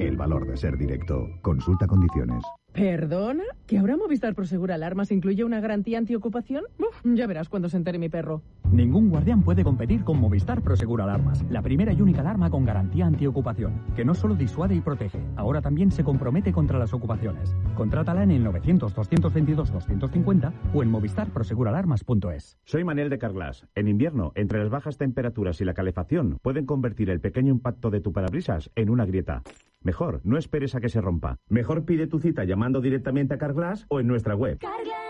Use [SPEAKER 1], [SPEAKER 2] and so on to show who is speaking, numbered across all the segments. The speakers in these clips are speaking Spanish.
[SPEAKER 1] El valor de ser directo. Consulta condiciones.
[SPEAKER 2] ¿Perdona? ¿Que ahora Movistar Prosegur Alarmas incluye una garantía antiocupación? Uf, ya verás cuando se entere mi perro.
[SPEAKER 3] Ningún guardián puede competir con Movistar Prosegur Alarmas, la primera y única alarma con garantía antiocupación, que no solo disuade y protege, ahora también se compromete contra las ocupaciones. Contrátala en el 900-222-250 o en movistarproseguralarmas.es.
[SPEAKER 4] Soy Manel de Carglass. En invierno, entre las bajas temperaturas y la calefacción, pueden convertir el pequeño impacto de tu parabrisas en una grieta. Mejor, no esperes a que se rompa. Mejor pide tu cita llamando directamente a Carglass o en nuestra web.
[SPEAKER 5] Carglass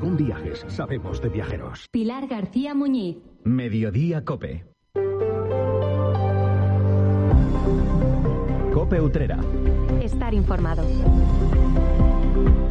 [SPEAKER 6] Viajes. Sabemos de viajeros.
[SPEAKER 5] Pilar García Muñiz.
[SPEAKER 1] Mediodía Cope.
[SPEAKER 7] Cope Utrera.
[SPEAKER 8] Estar informado.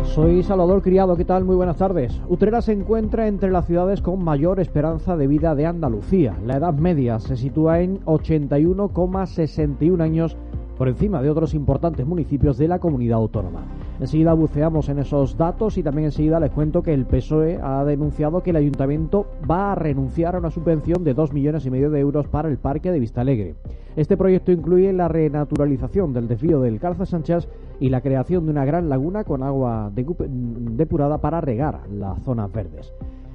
[SPEAKER 9] Soy Salvador Criado, ¿qué tal? Muy buenas tardes. Utrera se encuentra entre las ciudades con mayor esperanza de vida de Andalucía. La edad media se sitúa en 81,61 años por encima de otros importantes municipios de la comunidad autónoma. Enseguida buceamos en esos datos y también enseguida les cuento que el PSOE ha denunciado que el ayuntamiento va a renunciar a una subvención de 2 millones y medio de euros para el parque de Vistalegre. Este proyecto incluye la renaturalización del desvío del Calza Sánchez y la creación de una gran laguna con agua depurada para regar las zonas verdes.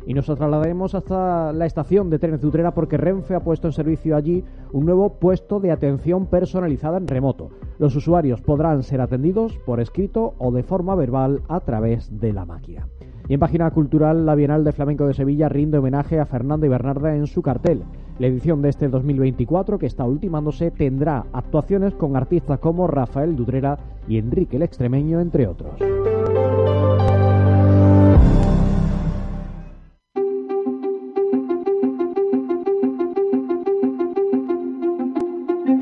[SPEAKER 9] Y nos trasladaremos hasta la estación de trenes de Utrera porque Renfe ha puesto en servicio allí un nuevo puesto de atención personalizada en remoto. Los usuarios podrán ser atendidos por escrito o de forma verbal a través de la máquina. Y en página cultural, la Bienal de Flamenco de Sevilla rinde homenaje a Fernando y Bernarda en su cartel. La edición de este 2024, que está ultimándose, tendrá actuaciones con artistas como Rafael Dutrera y Enrique el Extremeño, entre otros.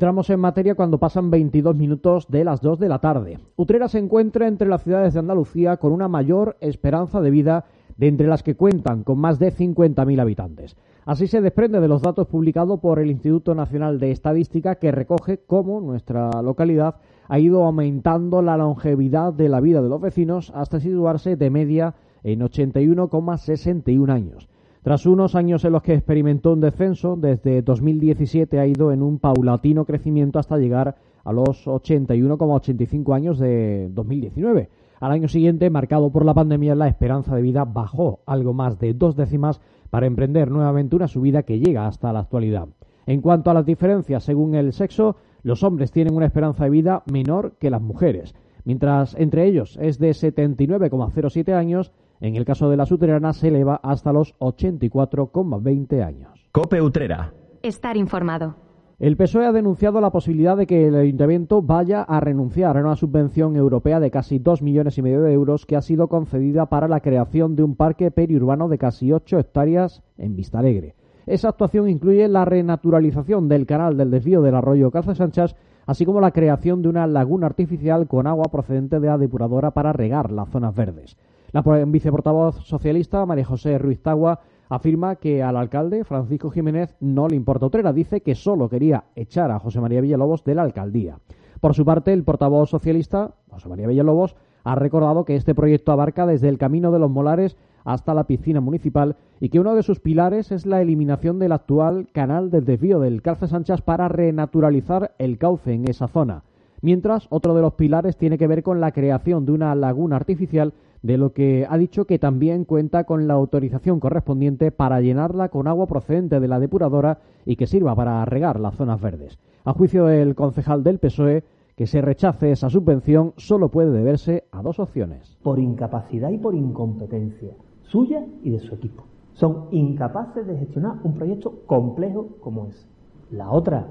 [SPEAKER 9] Entramos en materia cuando pasan 22 minutos de las 2 de la tarde. Utrera se encuentra entre las ciudades de Andalucía con una mayor esperanza de vida de entre las que cuentan con más de 50.000 habitantes. Así se desprende de los datos publicados por el Instituto Nacional de Estadística que recoge cómo nuestra localidad ha ido aumentando la longevidad de la vida de los vecinos hasta situarse de media en 81,61 años. Tras unos años en los que experimentó un descenso, desde 2017 ha ido en un paulatino crecimiento hasta llegar a los 81,85 años de 2019. Al año siguiente, marcado por la pandemia, la esperanza de vida bajó algo más de dos décimas para emprender nuevamente una subida que llega hasta la actualidad. En cuanto a las diferencias según el sexo, los hombres tienen una esperanza de vida menor que las mujeres, mientras entre ellos es de 79,07 años en el caso de la Utrera se eleva hasta los 84,20 años.
[SPEAKER 7] Cope Utrera.
[SPEAKER 8] Estar informado.
[SPEAKER 9] El PSOE ha denunciado la posibilidad de que el ayuntamiento vaya a renunciar a una subvención europea de casi 2 millones y medio de euros que ha sido concedida para la creación de un parque periurbano de casi 8 hectáreas en Vistalegre. Esa actuación incluye la renaturalización del canal del desvío del arroyo Calza Sánchez, así como la creación de una laguna artificial con agua procedente de la depuradora para regar las zonas verdes. La viceportavoz socialista, María José Ruiz Tagua, afirma que al alcalde Francisco Jiménez no le importa Utrera. Dice que solo quería echar a José María Villalobos de la alcaldía. Por su parte, el portavoz socialista, José María Villalobos, ha recordado que este proyecto abarca desde el Camino de los Molares hasta la piscina municipal y que uno de sus pilares es la eliminación del actual canal del desvío del Calce Sanchas para renaturalizar el cauce en esa zona. Mientras, otro de los pilares tiene que ver con la creación de una laguna artificial, de lo que ha dicho que también cuenta con la autorización correspondiente para llenarla con agua procedente de la depuradora y que sirva para regar las zonas verdes. A juicio del concejal del PSOE, que se rechace esa subvención solo puede deberse a dos opciones.
[SPEAKER 7] Por incapacidad y por incompetencia suya y de su equipo. Son incapaces de gestionar un proyecto complejo como ese. La otra,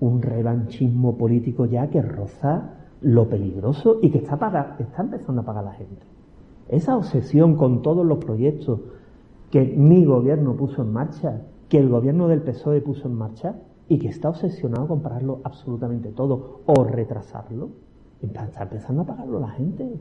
[SPEAKER 7] un revanchismo político ya que roza lo peligroso y que está, está empezando a pagar la gente. Esa obsesión con todos los proyectos que mi gobierno puso en marcha, que el gobierno del PSOE puso en marcha, y que está obsesionado con pararlo absolutamente todo o retrasarlo, está empezando a pagarlo la gente.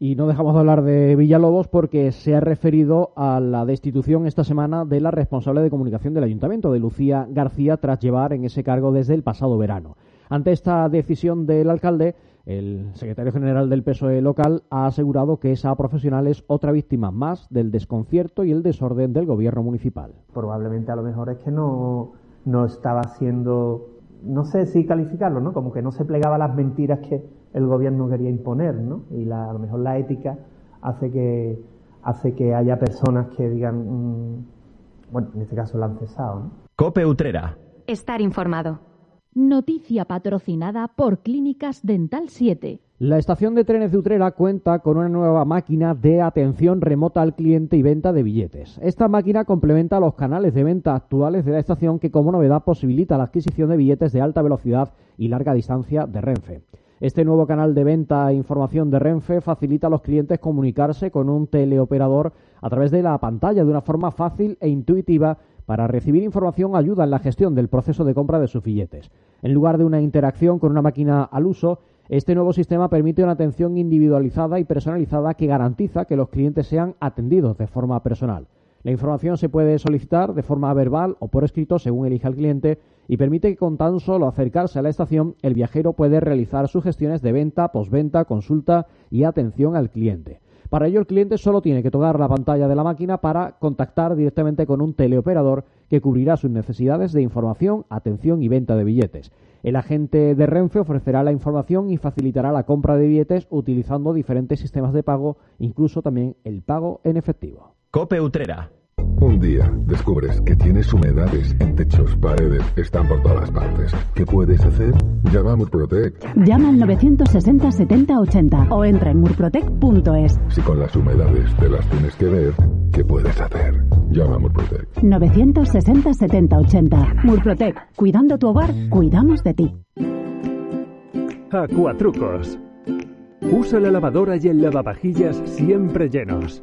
[SPEAKER 9] Y no dejamos de hablar de Villalobos porque se ha referido a la destitución esta semana de la responsable de comunicación del ayuntamiento, de Lucía García, tras llevar en ese cargo desde el pasado verano. Ante esta decisión del alcalde, el secretario general del PSOE local ha asegurado que esa profesional es otra víctima más del desconcierto y el desorden del gobierno municipal.
[SPEAKER 7] Probablemente a lo mejor es que no, no estaba haciendo, no sé si calificarlo, ¿no? Como que no se plegaba a las mentiras que el gobierno quería imponer, ¿no? Y la, a lo mejor la ética hace que, hace que haya personas que digan, mm, bueno, en este caso la han cesado, ¿no?
[SPEAKER 1] Cope Utrera.
[SPEAKER 8] Estar informado.
[SPEAKER 10] Noticia patrocinada por Clínicas Dental 7.
[SPEAKER 9] La estación de trenes de Utrera cuenta con una nueva máquina de atención remota al cliente y venta de billetes. Esta máquina complementa los canales de venta actuales de la estación que como novedad posibilita la adquisición de billetes de alta velocidad y larga distancia de Renfe. Este nuevo canal de venta e información de Renfe facilita a los clientes comunicarse con un teleoperador a través de la pantalla de una forma fácil e intuitiva para recibir información ayuda en la gestión del proceso de compra de sus billetes. En lugar de una interacción con una máquina al uso, este nuevo sistema permite una atención individualizada y personalizada que garantiza que los clientes sean atendidos de forma personal. La información se puede solicitar de forma verbal o por escrito según elija el cliente y permite que con tan solo acercarse a la estación el viajero puede realizar sus gestiones de venta, posventa, consulta y atención al cliente. Para ello el cliente solo tiene que tocar la pantalla de la máquina para contactar directamente con un teleoperador que cubrirá sus necesidades de información, atención y venta de billetes. El agente de Renfe ofrecerá la información y facilitará la compra de billetes utilizando diferentes sistemas de pago, incluso también el pago en efectivo.
[SPEAKER 1] Cope Utrera.
[SPEAKER 11] Un día descubres que tienes humedades en techos, paredes, están por todas partes. ¿Qué puedes hacer? Llama a Murprotec.
[SPEAKER 12] Llama al 960 70 80 o entra en murprotec.es.
[SPEAKER 11] Si con las humedades te las tienes que ver, ¿qué puedes hacer? Llama a Murprotec.
[SPEAKER 12] 960 70 80. Murprotec. Cuidando tu hogar, cuidamos de ti.
[SPEAKER 13] Acuatrucos. Usa la lavadora y el lavavajillas siempre llenos.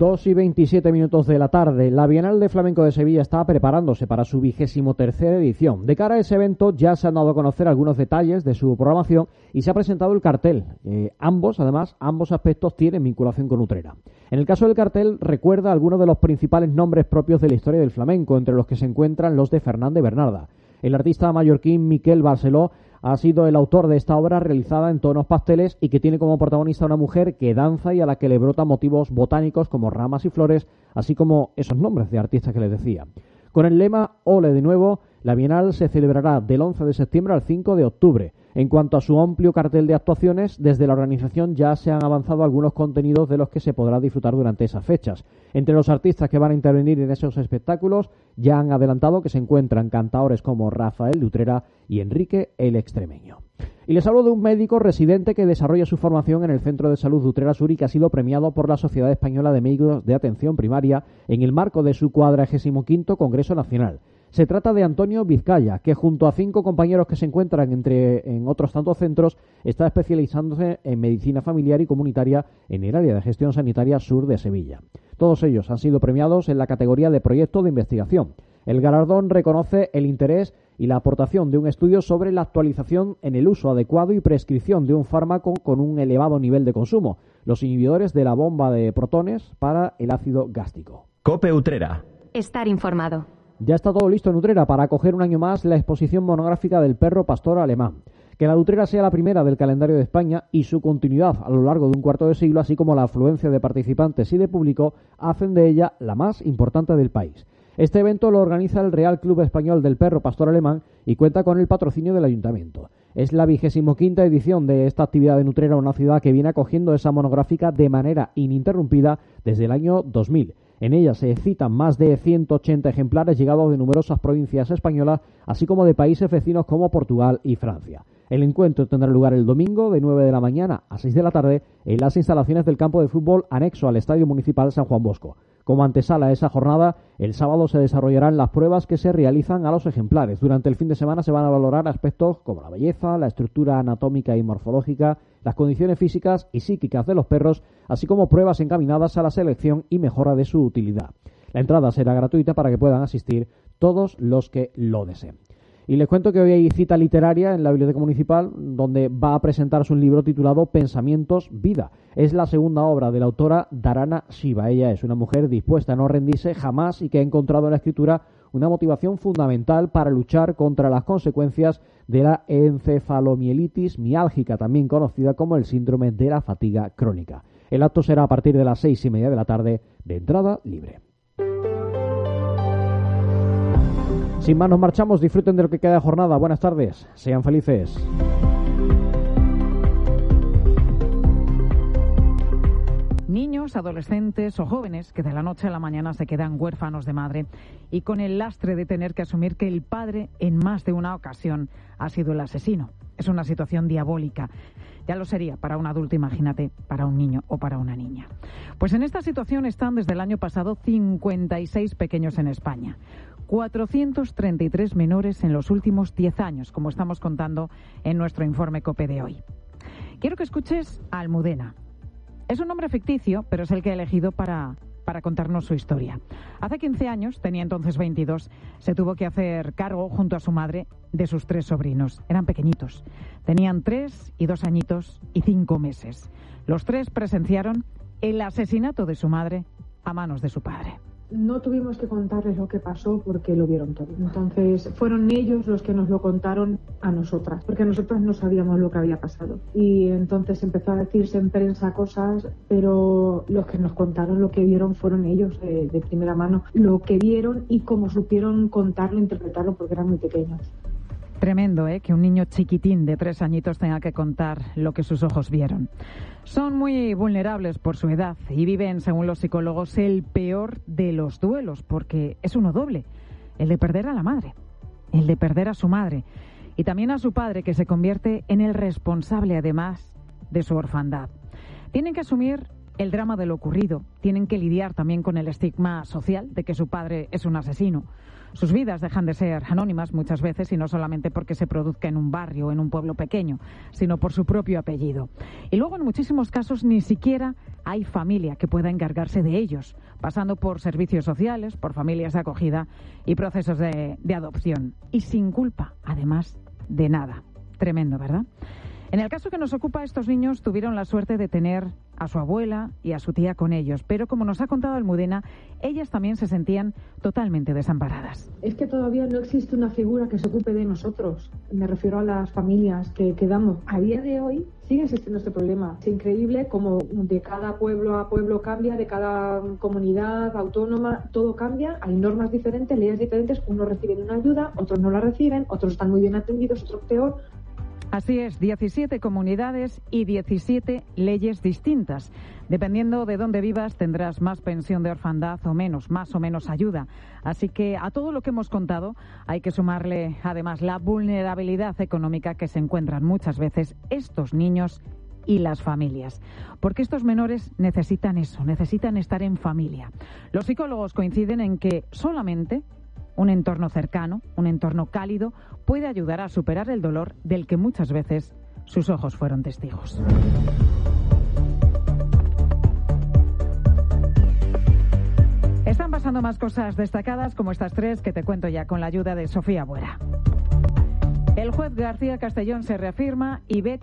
[SPEAKER 9] 2 y 27 minutos de la tarde, la Bienal de Flamenco de Sevilla está preparándose para su vigésimo tercera edición. De cara a ese evento ya se han dado a conocer algunos detalles de su programación y se ha presentado el cartel. Eh, ambos, además, ambos aspectos tienen vinculación con Utrera. En el caso del cartel recuerda algunos de los principales nombres propios de la historia del flamenco, entre los que se encuentran los de Fernández Bernarda. El artista mallorquín Miquel Barceló ha sido el autor de esta obra realizada en tonos pasteles y que tiene como protagonista una mujer que danza y a la que le brotan motivos botánicos como ramas y flores, así como esos nombres de artistas que les decía. Con el lema Ole de nuevo, la Bienal se celebrará del 11 de septiembre al 5 de octubre. En cuanto a su amplio cartel de actuaciones, desde la organización ya se han avanzado algunos contenidos de los que se podrá disfrutar durante esas fechas. Entre los artistas que van a intervenir en esos espectáculos, ya han adelantado que se encuentran cantadores como Rafael Lutrera y Enrique el Extremeño. Y les hablo de un médico residente que desarrolla su formación en el Centro de Salud de Utrera Sur y que ha sido premiado por la Sociedad Española de Médicos de Atención Primaria en el marco de su 45 Congreso Nacional. Se trata de Antonio Vizcaya, que junto a cinco compañeros que se encuentran entre, en otros tantos centros, está especializándose en medicina familiar y comunitaria en el área de gestión sanitaria sur de Sevilla. Todos ellos han sido premiados en la categoría de proyecto de investigación. El galardón reconoce el interés y la aportación de un estudio sobre la actualización en el uso adecuado y prescripción de un fármaco con un elevado nivel de consumo, los inhibidores de la bomba de protones para el ácido gástrico.
[SPEAKER 1] Cope Utrera.
[SPEAKER 8] Estar informado.
[SPEAKER 9] Ya está todo listo en Utrera para acoger un año más la exposición monográfica del perro pastor alemán. Que la Utrera sea la primera del calendario de España y su continuidad a lo largo de un cuarto de siglo, así como la afluencia de participantes y de público, hacen de ella la más importante del país. Este evento lo organiza el Real Club Español del Perro Pastor Alemán y cuenta con el patrocinio del Ayuntamiento. Es la vigésimo quinta edición de esta actividad de Utrera, una ciudad que viene acogiendo esa monográfica de manera ininterrumpida desde el año 2000. En ella se citan más de 180 ejemplares llegados de numerosas provincias españolas, así como de países vecinos como Portugal y Francia. El encuentro tendrá lugar el domingo de 9 de la mañana a 6 de la tarde en las instalaciones del campo de fútbol anexo al Estadio Municipal San Juan Bosco. Como antesala a esa jornada, el sábado se desarrollarán las pruebas que se realizan a los ejemplares. Durante el fin de semana se van a valorar aspectos como la belleza, la estructura anatómica y morfológica, las condiciones físicas y psíquicas de los perros, así como pruebas encaminadas a la selección y mejora de su utilidad. La entrada será gratuita para que puedan asistir todos los que lo deseen. Y les cuento que hoy hay cita literaria en la Biblioteca Municipal donde va a presentarse un libro titulado Pensamientos, Vida. Es la segunda obra de la autora Darana Shiva. Ella es una mujer dispuesta a no rendirse jamás y que ha encontrado en la escritura una motivación fundamental para luchar contra las consecuencias de la encefalomielitis miálgica, también conocida como el síndrome de la fatiga crónica. El acto será a partir de las seis y media de la tarde de entrada libre. Sin más, nos marchamos. Disfruten de lo que queda de jornada. Buenas tardes. Sean felices.
[SPEAKER 14] Niños, adolescentes o jóvenes que de la noche a la mañana se quedan huérfanos de madre y con el lastre de tener que asumir que el padre en más de una ocasión ha sido el asesino. Es una situación diabólica. Ya lo sería para un adulto, imagínate, para un niño o para una niña. Pues en esta situación están desde el año pasado 56 pequeños en España. 433 menores en los últimos 10 años, como estamos contando en nuestro informe COPE de hoy. Quiero que escuches a Almudena. Es un nombre ficticio, pero es el que he elegido para, para contarnos su historia. Hace 15 años, tenía entonces 22, se tuvo que hacer cargo junto a su madre de sus tres sobrinos. Eran pequeñitos. Tenían tres y dos añitos y cinco meses. Los tres presenciaron el asesinato de su madre a manos de su padre
[SPEAKER 15] no tuvimos que contarles lo que pasó porque lo vieron todo. Entonces fueron ellos los que nos lo contaron a nosotras, porque nosotras no sabíamos lo que había pasado. Y entonces empezó a decirse en prensa cosas, pero los que nos contaron lo que vieron fueron ellos eh, de primera mano, lo que vieron y cómo supieron contarlo, interpretarlo, porque eran muy pequeños.
[SPEAKER 14] Tremendo, ¿eh? Que un niño chiquitín de tres añitos tenga que contar lo que sus ojos vieron. Son muy vulnerables por su edad y viven, según los psicólogos, el peor de los duelos, porque es uno doble, el de perder a la madre, el de perder a su madre y también a su padre, que se convierte en el responsable, además, de su orfandad. Tienen que asumir el drama de lo ocurrido, tienen que lidiar también con el estigma social de que su padre es un asesino. Sus vidas dejan de ser anónimas muchas veces y no solamente porque se produzca en un barrio o en un pueblo pequeño, sino por su propio apellido. Y luego en muchísimos casos ni siquiera hay familia que pueda encargarse de ellos, pasando por servicios sociales, por familias de acogida y procesos de, de adopción. Y sin culpa, además, de nada. Tremendo, ¿verdad? En el caso que nos ocupa, estos niños tuvieron la suerte de tener a su abuela y a su tía con ellos, pero como nos ha contado Almudena, ellas también se sentían totalmente desamparadas.
[SPEAKER 15] Es que todavía no existe una figura que se ocupe de nosotros. Me refiero a las familias que quedamos. A día de hoy sigue existiendo este problema. Es increíble como de cada pueblo a pueblo cambia, de cada comunidad autónoma, todo cambia. Hay normas diferentes, leyes diferentes. Unos reciben una ayuda, otros no la reciben, otros están muy bien atendidos, otros peor.
[SPEAKER 14] Así es, 17 comunidades y 17 leyes distintas. Dependiendo de dónde vivas, tendrás más pensión de orfandad o menos, más o menos ayuda. Así que a todo lo que hemos contado hay que sumarle además la vulnerabilidad económica que se encuentran muchas veces estos niños y las familias. Porque estos menores necesitan eso, necesitan estar en familia. Los psicólogos coinciden en que solamente un entorno cercano, un entorno cálido, puede ayudar a superar el dolor del que muchas veces sus ojos fueron testigos. Están pasando más cosas destacadas como estas tres que te cuento ya con la ayuda de Sofía Buera. El juez García Castellón se reafirma y ve